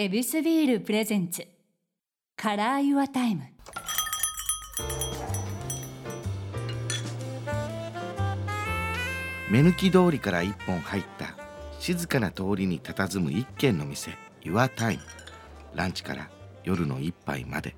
エビスビール presents。Color Your Time。目抜き通りから一本入った静かな通りに佇む一軒の店 Your Time ランチから夜の一杯まで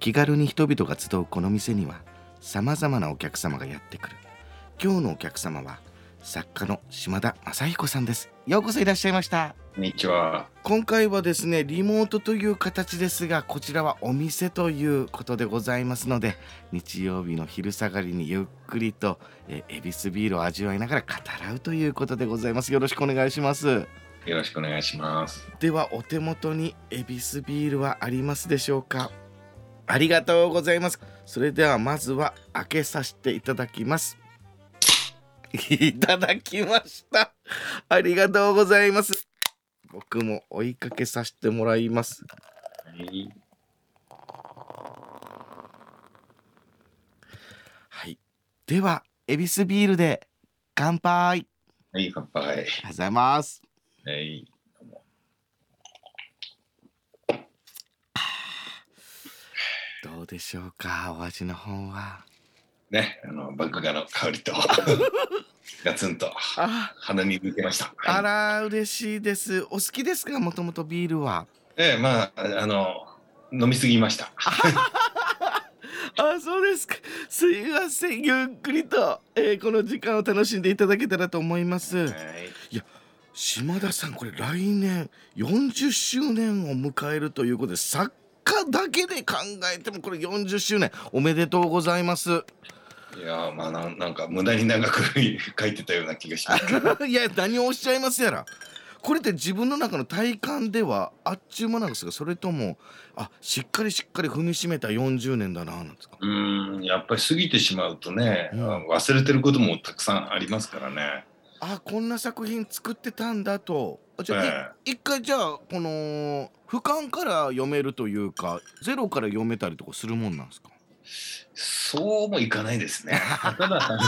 気軽に人々が集うこの店にはさまざまなお客様がやってくる。今日のお客様は作家の島田雅彦さんです。ようこそいらっしゃいました。こんにちは。今回はですねリモートという形ですがこちらはお店ということでございますので日曜日の昼下がりにゆっくりとえー恵比寿ビールを味わいながら語らうということでございます。よろしくお願いします。よろしくお願いします。ではお手元に恵比寿ビールはありますでしょうか？ありがとうございます。それではまずは開けさせていただきますいただきましたありがとうございます僕も追いかけさせてもらいますはい。はいでは恵比寿ビールで乾杯はい、乾杯。ありがとうございますはい。どうでしょうかお味の方はね、あの、麦芽の香りと、ガツンとあ。鼻に抜けました。あはい、ら嬉しいです。お好きですか？もともとビールは。ええ、まあ、あの、飲みすぎました。あそうですか。すいません。ゆっくりと、えーこの時間を楽しんでいただけたらと思います。はい。島田さんこれ来年40周年を迎えるということで作家だけで考えてもこれ40周年おめでとうございますいや、まあ、なん、なんか無駄に長く書いてたような気がします。いや何をおっしゃいますやら。これって自分の中の体感ではあっちゅう間なんですかそれともあしっかりしっかり踏みしめた40年だななんですか？うーん、やっぱり過ぎてしまうとね、うん。忘れてることもたくさんありますからね。あこんな作品作ってたんだと。あじゃあ、いえ。一回じゃあこの俯瞰から読めるというかゼロから読めたりとかするもんなんですか？そうもいかないですね。ただ、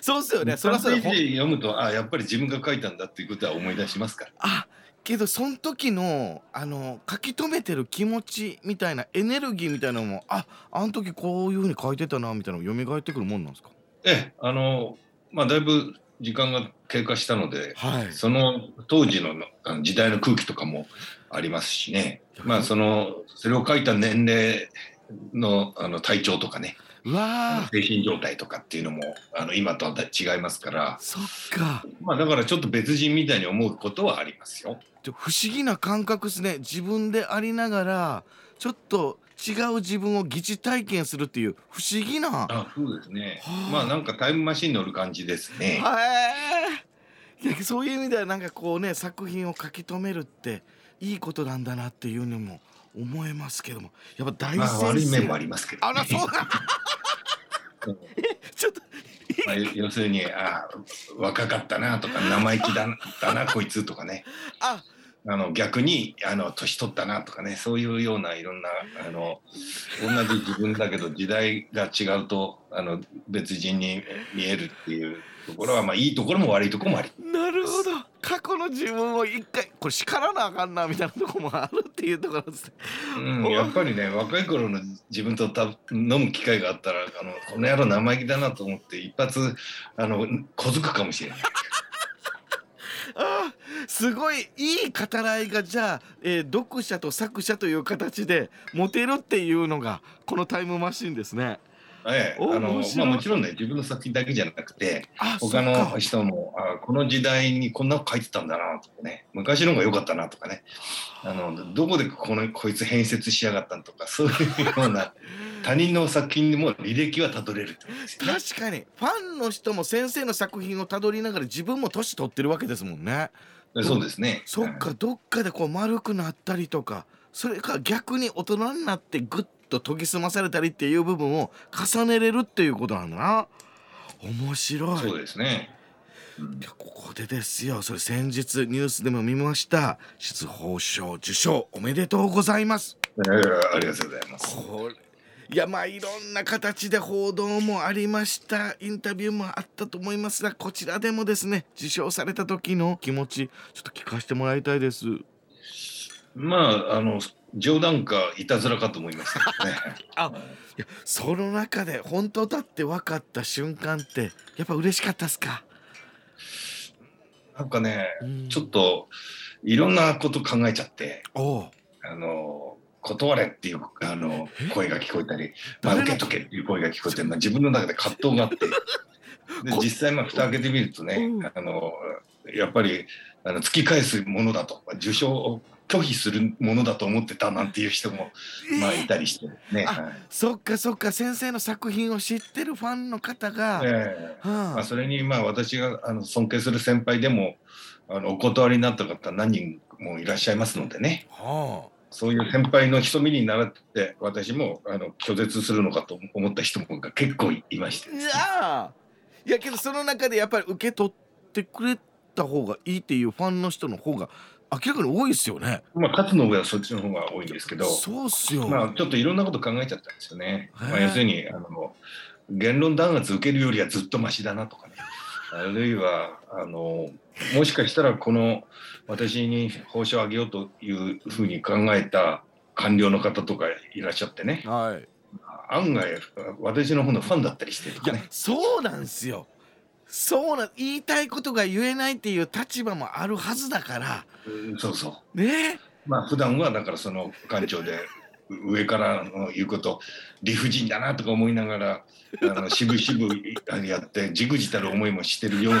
そうっすよね。そ3らそうページ読むとあやっぱり自分が書いたんだっていうことは思い出しますから。あけどその時のあの書き留めてる気持ちみたいなエネルギーみたいなのもああの時こういうふうに書いてたなみたいなのが蘇ってくるもんなんですか？ええあのまあだいぶ時間が経過したのではい。その当時の時代の空気とかもありますしね。まあそのそれを書いた年齢のあの体調とかね。うわー。精神状態とかっていうのもあの今とは違いますから。そっか。まあだからちょっと別人みたいに思うことはありますよ。不思議な感覚ですね。自分でありながらちょっと違う自分を疑似体験するっていう不思議な。あそうですね。はあ。まあなんかタイムマシン乗る感じですね。そういう意味ではなんかこうね作品を書き留めるっていいことなんだなっていうのも思えますけどもやっぱ大まあ先生、悪い面もありますけど、あらそう ちょっと。まあ、要するにあ若かったなとか生意気だだなこいつとかね。あ。あの逆にあの年取ったなとかね。そういうようないろんなあの同じ自分だけど時代が違うとあの別人に見えるっていうところはまあいいところも悪いところもありなるほど過去の自分を一回これ叱らなあかんなみたいなとこもあるっていうところですねうん、やっぱりね若い頃の自分とた飲む機会があったらあのこの野郎生意気だなと思って一発あの小づくかもしれない。あーすごいいい語らいがじゃあ、えー読者と作者という形で持てるっていうのがこのタイムマシンですね。ええ、おあのまあ、もちろんね自分の作品だけじゃなくてあ他のか人もあこの時代にこんなの書いてたんだなとかね昔の方が良かったなとかねあのどこでこのこいつ変節しやがったんとかそういうような 他人の作品にも履歴はたどれるね。確かにファンの人も先生の作品をたどりながら自分も年取ってるわけですもんね。そうですね。そっかどっかでこう丸くなったりとかそれから逆に大人になってグッと研ぎ澄まされたりっていう部分を重ねれるっていうことなんだな。面白い。そうですね。うんいやここでですよそれ先日ニュースでも見ました出宝賞受賞おめでとうございますええありがとうございます。これいやまあいろんな形で報道もありましたインタビューもあったと思いますがこちらでもですね受賞された時の気持ちちょっと聞かせてもらいたいですまああの冗談かいたずらかと思いましたけどね。あいやその中で本当だって分かった瞬間ってやっぱ嬉しかったっすか、なんかね、うん。ちょっといろんなこと考えちゃって、あの断れっていうあの声が聞こえたり、まあ、受けとけっていう声が聞こえて、まあ、自分の中で葛藤があって。でこ実際まあ蓋開けてみるとね、う。ん。あのやっぱりあの突き返すものだと。受賞を拒否するものだと思ってたなんていう人も、まあいたりしてね。あはい。そっかそっか先生の作品を知ってるファンの方が、ええ。はあまあ、それにまあ私があの尊敬する先輩でもあのお断りになった方何人もいらっしゃいますのでね。はそういう先輩の潜みに習って私もあの拒絶するのかと思った人もが結構いましてあ、いやいやけどその中でやっぱり受け取ってくれた方がいいっていうファンの人の方が明らかに多いですよね。まあ勝つの上はそっちの方が多いんですけどそうっすよ。まあちょっといろんなこと考えちゃったんですよね。まあ、要するにあの言論弾圧受けるよりはずっとマシだなとかねあるいはあのもしかしたらこの私に報酬を上げようというふうに考えた官僚の方とかいらっしゃってねはい。案外私の方のファンだったりしてといや。そうなんですよ。そうなん言いたいことが言えないっていう立場もあるはずだから。うんそうそう。ね。まあ普段はだからその官庁でう上からの言うこと理不尽だなとか思いながらあの渋々やってじくじたる思いもしてるような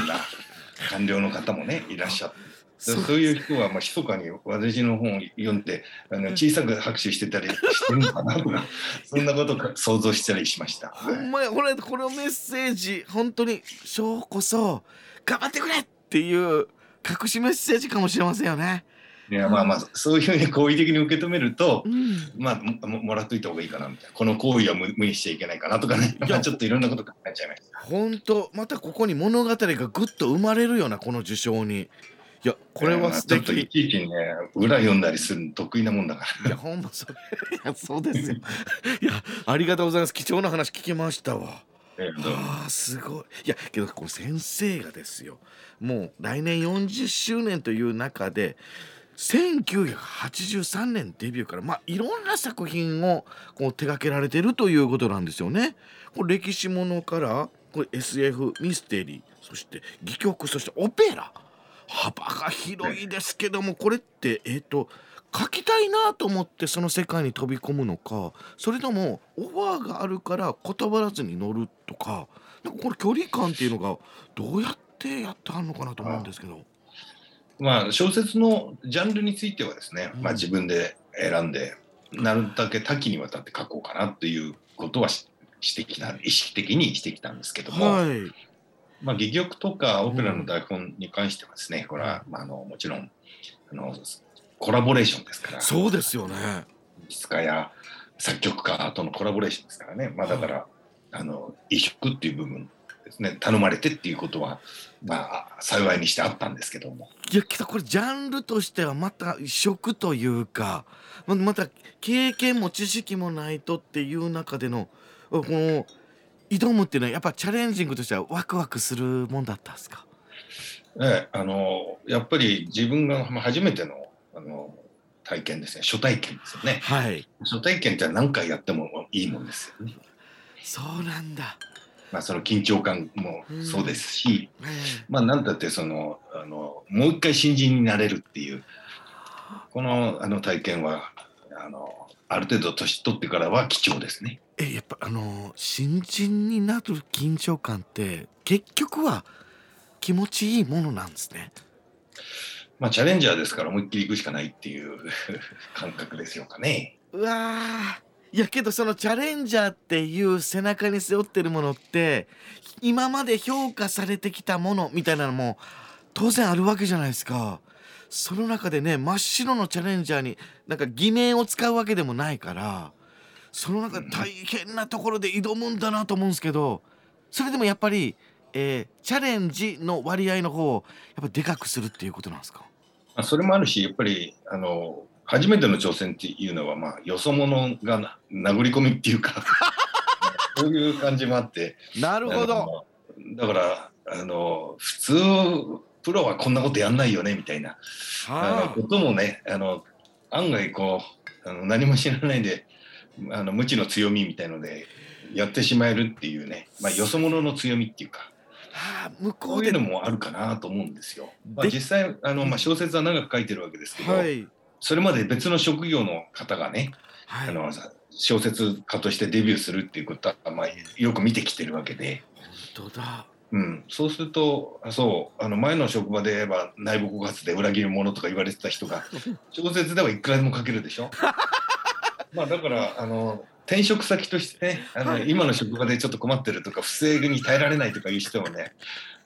官僚の方もねいらっしゃってそそうういう人はまあ密かに私の本を読んであの小さく拍手してたりしてるのかなとか そんなことを想像したりしました。ほんまやこれこのメッセージ本当に翔こそ頑張ってくれっていう隠しメッセージかもしれませんよね。いやまあまあそういうふうに好意的に受け止めるとうん。まあもももらっといた方がいいかなみたいな。この行為は無無にしちゃいけないかなとかね。ちょっといろんなこと考えちゃいました。本当またここに物語がぐっと生まれるようなこの受賞にいやこれは素ちょっとい敵ちいちね裏読んだりするの得意なもんだから。いやほんまそれいやそうですよいやありがとうございます貴重な話聞きましたわあーすごいいやけどこの先生がですよもう来年40周年という中で1983年デビューからまあいろんな作品をこう手掛けられてるということなんですよね。これ歴史ものからこれ SF ミステリーそして戯曲そしてオペラ幅が広いですけどもこれってえっ、と書きたいなと思ってその世界に飛び込むのかそれともオファーがあるから断らずに乗るとかなんかこれ距離感っていうのがどうやってやってはんのかなと思うんですけど。まあ小説のジャンルについてはですね、うんまあ自分で選んでなるだけ多岐にわたって書こうかなっていうことはししてきた意識的にしてきたんですけども、はい、まあ戯曲とかオペラの台本に関してはですね、これは、まあ、あのもちろんあのコラボレーションですから。そうですよね。演出家や作曲家とのコラボレーションですからね、まあ、だから、あの移植っていう部分ですね。頼まれてっていうことは、まあ、幸いにしてあったんですけども。いやけどこれジャンルとしてはまた異色というかままた経験も知識もないとっていう中でのこの挑むっていうのはやっぱチャレンジングとしてはワクワクするもんだったんですか？ええ、あのやっぱり自分がまあ初めてのあの体験ですね。初体験ですよね。はい。初体験って何回やってもいいもんですよね、そうなんだ、まあ、その緊張感もそうですし、えまあ何だってそのあのもう一回新人になれるっていうこのあの体験はあのある程度年取ってからは貴重ですねええやっぱあの新人になる緊張感って結局は気持ちいいものなんですね。まあチャレンジャーですから思いっきり行くしかないっていう 感覚ですよかね。うわー。いやけどそのチャレンジャーっていう背中に背負ってるものって今まで評価されてきたものみたいなのも当然あるわけじゃないですか。その中でね真っ白のチャレンジャーになんか偽名を使うわけでもないからその中で大変なところで挑むんだなと思うんですけどそれでもやっぱり、えーチャレンジの割合の方をやっぱでかくするっていうことなんですか？まあ、それもあるし、やっぱりあの初めての挑戦っていうのは、まあ、よそ者がな殴り込みっていうか、そういう感じもあって、なるほど。だからあの、普通、プロはこんなことやんないよねみたいな。あ。のはこともねあの、案外こうあの何も知らないであの無知の強みみたいのでやってしまえるっていうね、まあ、よそ者の強みっていうかはあ向ここううでいうのもあるかなと思うんですよ。まあ、で実際あの、まあ、小説は長く書いてるわけですけど、はい。それまで別の職業の方がね、はい。あの小説家としてデビューするっていうことは、まあ、よく見てきてるわけで、本当だ。うん、そうするとあそうあの前の職場で言えば内部告発で裏切る者とか言われてた人が 小説ではいくらでも書けるでしょ？まあだからあの転職先としてねあの、はい。今の職場でちょっと困ってるとか不正に耐えられないとかいう人もね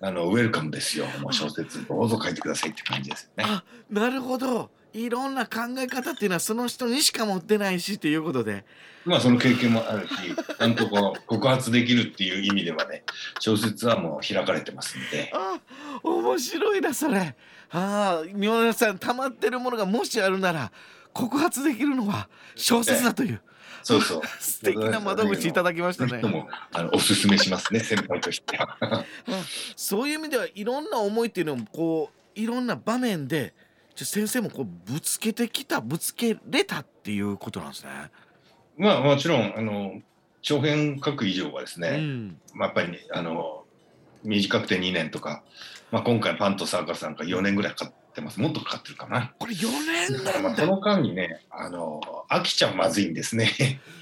あのウェルカムですよ。もう小説どうぞ書いてくださいって感じですよね。あなるほど。いろんな考え方っていうのはその人にしか持ってないしっていうことで。まあその経験もあるし、ちゃんとこう告発できるっていう意味ではね、小説はもう開かれてますんで、あ面白いなそれ。ああ皆さん溜まってるものがもしあるなら告発できるのは小説だというそうそう。素敵な窓口いただきましたねあのおすすめしますね、先輩としては。そういう意味ではいろんな思いっていうのもこういろんな場面で先生もこうぶつけてきたぶつけれたっていうことなんですね。まあもちろんあの長編書く以上はですね、うん、まあ、やっぱりねあの短くて2年とか、まあ、今回パンとサーカスなんか4年ぐらいかかってます。もっとかかってるかな。これ4年だからまなんだあその間にね、あの飽きちゃまずいんですね。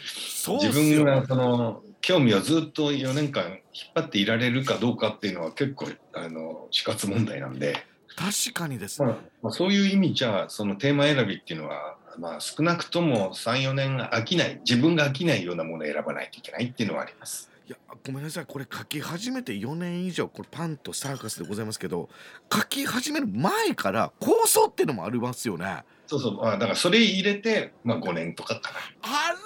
そうっす自分よがその興味をずっと4年間引っ張っていられるかどうかっていうのは結構あの死活問題なんで、確かにですまあね。まあ、そういう意味じゃそのテーマ選びっていうのは、まあ、少なくとも34年飽きない自分が飽きないようなものを選ばないといけないっていうのはあります。いやごめんなさいこれ書き始めて4年以上これパンとサーカスでございますけど書き始める前から構想っていうのもありますよね。あそうそう、あだからそれ入れて、まあ、5年とかかな。ら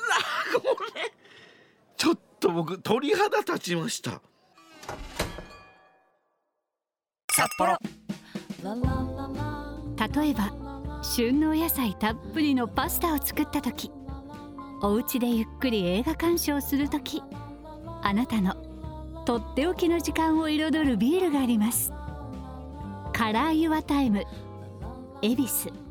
ごめんちょっと僕鳥肌立ちました。札幌例えば旬のお野菜たっぷりのパスタを作った時お家でゆっくり映画鑑賞する時あなたのとっておきの時間を彩るビールがあります。カラーユアタイム恵比寿。